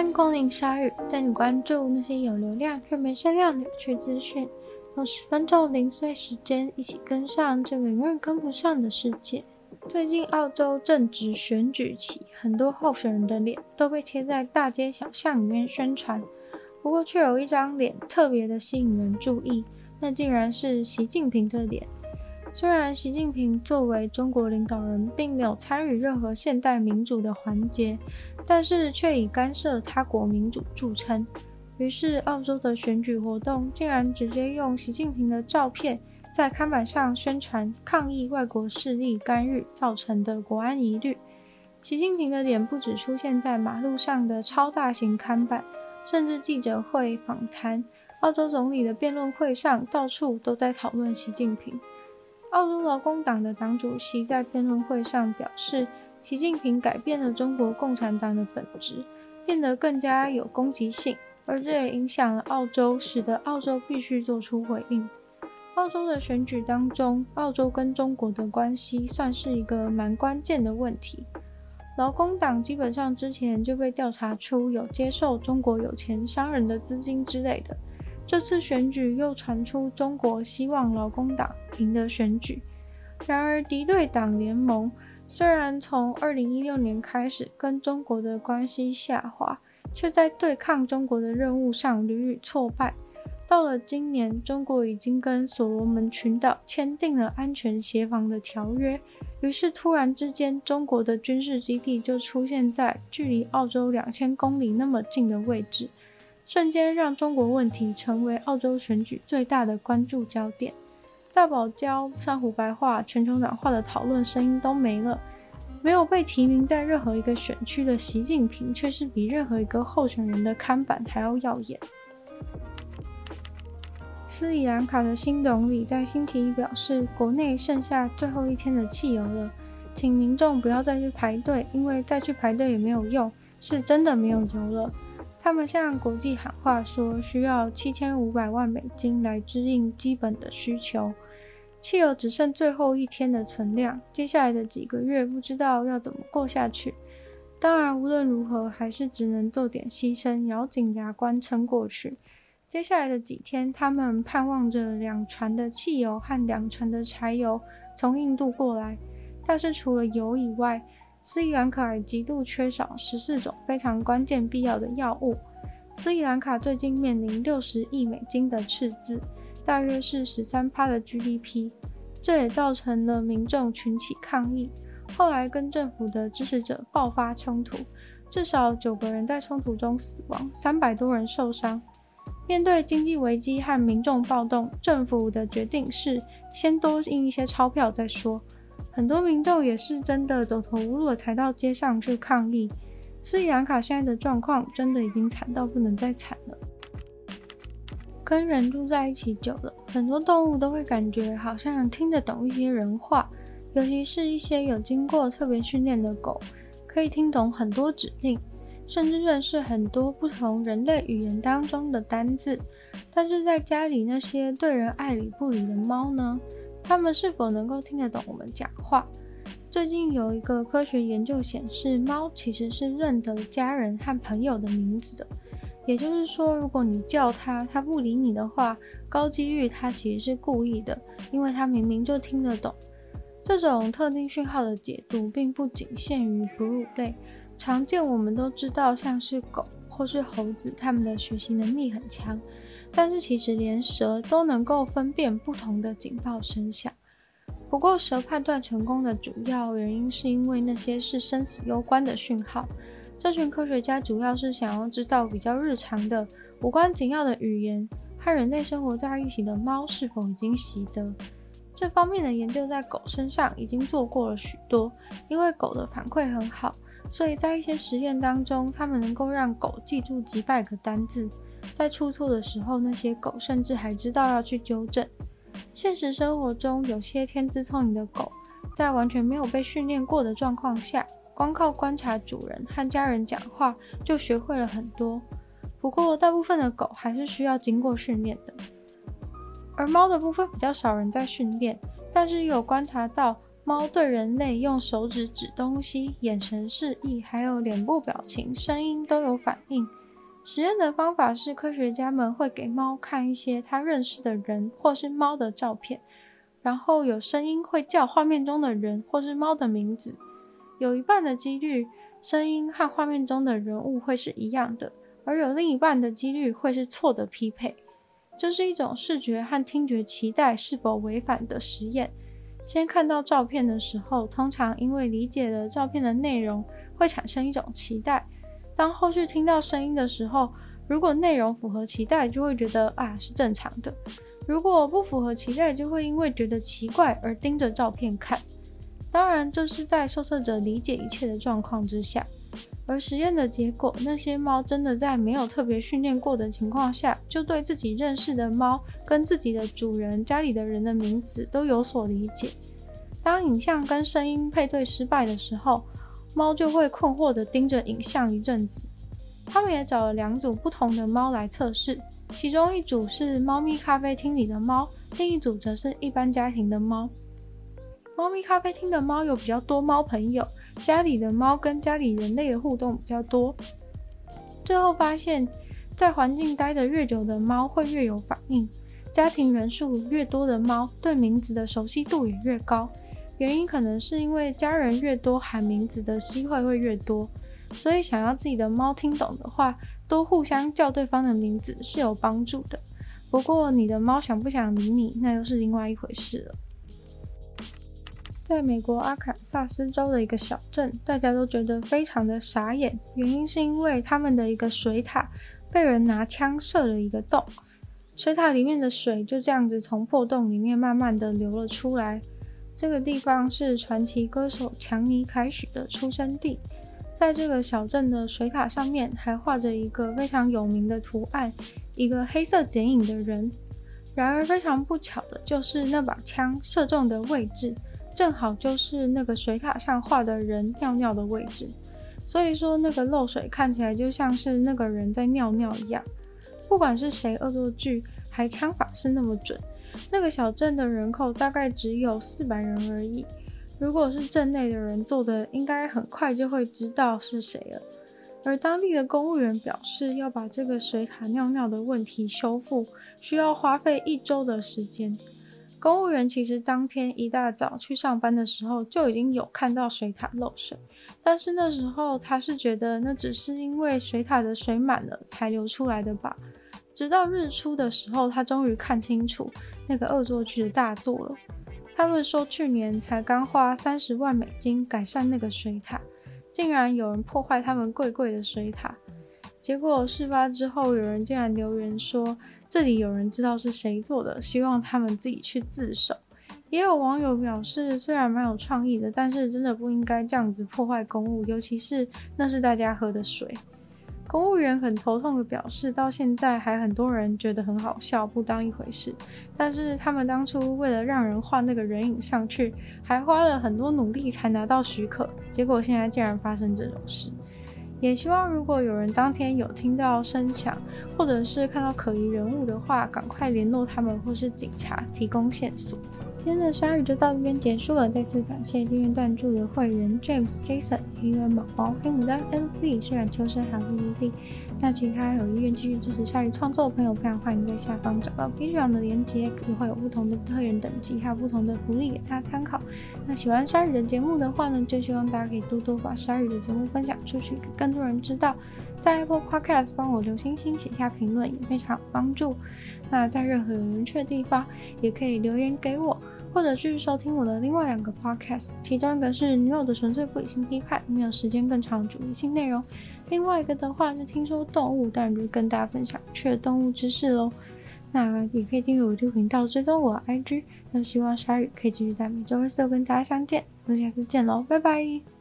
欢迎光临鲨鱼，带你关注那些有流量却没声量的有趣资讯。用十分钟零碎时间，一起跟上这个永远跟不上的世界。最近澳洲正值选举期，很多候选人的脸都被贴在大街小巷里面宣传。不过，却有一张脸特别的吸引人注意，那竟然是习近平的脸。虽然习近平作为中国领导人，并没有参与任何现代民主的环节，但是却以干涉他国民主著称。于是，澳洲的选举活动竟然直接用习近平的照片在看板上宣传，抗议外国势力干预造成的国安疑虑。习近平的脸不只出现在马路上的超大型看板，甚至记者会、访谈、澳洲总理的辩论会上，到处都在讨论习近平。澳洲劳工党的党主席在辩论会上表示，习近平改变了中国共产党的本质，变得更加有攻击性，而这也影响了澳洲，使得澳洲必须做出回应。澳洲的选举当中，澳洲跟中国的关系算是一个蛮关键的问题。劳工党基本上之前就被调查出有接受中国有钱商人的资金之类的。这次选举又传出中国希望劳工党赢得选举，然而敌对党联盟虽然从二零一六年开始跟中国的关系下滑，却在对抗中国的任务上屡屡挫败。到了今年，中国已经跟所罗门群岛签订了安全协防的条约，于是突然之间，中国的军事基地就出现在距离澳洲两千公里那么近的位置。瞬间让中国问题成为澳洲选举最大的关注焦点，大堡礁、珊瑚白化、全球暖化的讨论声音都没了，没有被提名在任何一个选区的习近平，却是比任何一个候选人的看板还要耀眼。斯里兰卡的新总理在星期一表示，国内剩下最后一天的汽油了，请民众不要再去排队，因为再去排队也没有用，是真的没有油了。他们向国际喊话说，需要七千五百万美金来支应基本的需求。汽油只剩最后一天的存量，接下来的几个月不知道要怎么过下去。当然，无论如何，还是只能做点牺牲，咬紧牙关撑过去。接下来的几天，他们盼望着两船的汽油和两船的柴油从印度过来，但是除了油以外，斯里兰卡也极度缺少十四种非常关键必要的药物。斯里兰卡最近面临六十亿美金的赤字，大约是十三趴的 GDP，这也造成了民众群起抗议。后来跟政府的支持者爆发冲突，至少九个人在冲突中死亡，三百多人受伤。面对经济危机和民众暴动，政府的决定是先多印一些钞票再说。很多民众也是真的走投无路了，才到街上去抗议。斯里兰卡现在的状况真的已经惨到不能再惨了。跟人住在一起久了，很多动物都会感觉好像听得懂一些人话，尤其是一些有经过特别训练的狗，可以听懂很多指令，甚至认识很多不同人类语言当中的单字。但是在家里那些对人爱理不理的猫呢？它们是否能够听得懂我们讲话？最近有一个科学研究显示，猫其实是认得家人和朋友的名字的。也就是说，如果你叫它，它不理你的话，高几率它其实是故意的，因为它明明就听得懂。这种特定讯号的解读并不仅限于哺乳类，常见我们都知道，像是狗或是猴子，它们的学习能力很强。但是其实连蛇都能够分辨不同的警报声响。不过蛇判断成功的主要原因是因为那些是生死攸关的讯号。这群科学家主要是想要知道比较日常的无关紧要的语言和人类生活在一起的猫是否已经习得。这方面的研究在狗身上已经做过了许多，因为狗的反馈很好，所以在一些实验当中，它们能够让狗记住几百个单字。在出错的时候，那些狗甚至还知道要去纠正。现实生活中，有些天资聪颖的狗，在完全没有被训练过的状况下，光靠观察主人和家人讲话，就学会了很多。不过，大部分的狗还是需要经过训练的。而猫的部分比较少人在训练，但是有观察到，猫对人类用手指指东西、眼神示意，还有脸部表情、声音都有反应。实验的方法是，科学家们会给猫看一些它认识的人或是猫的照片，然后有声音会叫画面中的人或是猫的名字。有一半的几率，声音和画面中的人物会是一样的，而有另一半的几率会是错的匹配。这是一种视觉和听觉期待是否违反的实验。先看到照片的时候，通常因为理解了照片的内容，会产生一种期待。当后续听到声音的时候，如果内容符合期待，就会觉得啊是正常的；如果不符合期待，就会因为觉得奇怪而盯着照片看。当然，这是在受测者理解一切的状况之下。而实验的结果，那些猫真的在没有特别训练过的情况下，就对自己认识的猫跟自己的主人、家里的人的名字都有所理解。当影像跟声音配对失败的时候，猫就会困惑地盯着影像一阵子。他们也找了两组不同的猫来测试，其中一组是猫咪咖啡厅里的猫，另一组则是一般家庭的猫。猫咪咖啡厅的猫有比较多猫朋友，家里的猫跟家里人类的互动比较多。最后发现，在环境待得越久的猫会越有反应，家庭人数越多的猫对名字的熟悉度也越高。原因可能是因为家人越多，喊名字的机会会越多，所以想要自己的猫听懂的话，多互相叫对方的名字是有帮助的。不过你的猫想不想理你，那又是另外一回事了。在美国阿肯萨斯州的一个小镇，大家都觉得非常的傻眼。原因是因为他们的一个水塔被人拿枪射了一个洞，水塔里面的水就这样子从破洞里面慢慢的流了出来。这个地方是传奇歌手强尼凯许的出生地，在这个小镇的水塔上面还画着一个非常有名的图案，一个黑色剪影的人。然而非常不巧的就是那把枪射中的位置。正好就是那个水塔上画的人尿尿的位置，所以说那个漏水看起来就像是那个人在尿尿一样。不管是谁恶作剧，还枪法是那么准。那个小镇的人口大概只有四百人而已。如果是镇内的人做的，应该很快就会知道是谁了。而当地的公务员表示，要把这个水塔尿尿的问题修复，需要花费一周的时间。公务员其实当天一大早去上班的时候就已经有看到水塔漏水，但是那时候他是觉得那只是因为水塔的水满了才流出来的吧。直到日出的时候，他终于看清楚那个恶作剧的大作了。他们说去年才刚花三十万美金改善那个水塔，竟然有人破坏他们贵贵的水塔。结果事发之后，有人竟然留言说，这里有人知道是谁做的，希望他们自己去自首。也有网友表示，虽然蛮有创意的，但是真的不应该这样子破坏公物，尤其是那是大家喝的水。公务员很头痛的表示，到现在还很多人觉得很好笑，不当一回事。但是他们当初为了让人画那个人影上去，还花了很多努力才拿到许可，结果现在竟然发生这种事。也希望如果有人当天有听到声响，或者是看到可疑人物的话，赶快联络他们或是警察提供线索。今天的鲨鱼就到这边结束了，再次感谢订阅赞助的会员 James、Jason、黑人宝宝、黑牡丹、LZ、虽然秋生还有 UZ。那其他有意愿继续支持鲨鱼创作的朋友，非常欢迎在下方找到 Patreon 的链接，可以会有不同的会员等级，还有不同的福利给大家参考。那喜欢鲨鱼的节目的话呢，就希望大家可以多多把鲨鱼的节目分享出去，给更多人知道。在 Apple Podcast 帮我留星星、写下评论也非常有帮助。那在任何有人去的地方，也可以留言给我，或者继续收听我的另外两个 Podcast，其中一个是女友的纯粹不理性批判，没有时间更长主义性内容；另外一个的话是听说动物，但就跟大家分享趣的动物知识喽。那也可以订阅我的频道，追踪我 IG。那希望鲨鱼可以继续在每周二四跟大家相见，那下次见喽，拜拜。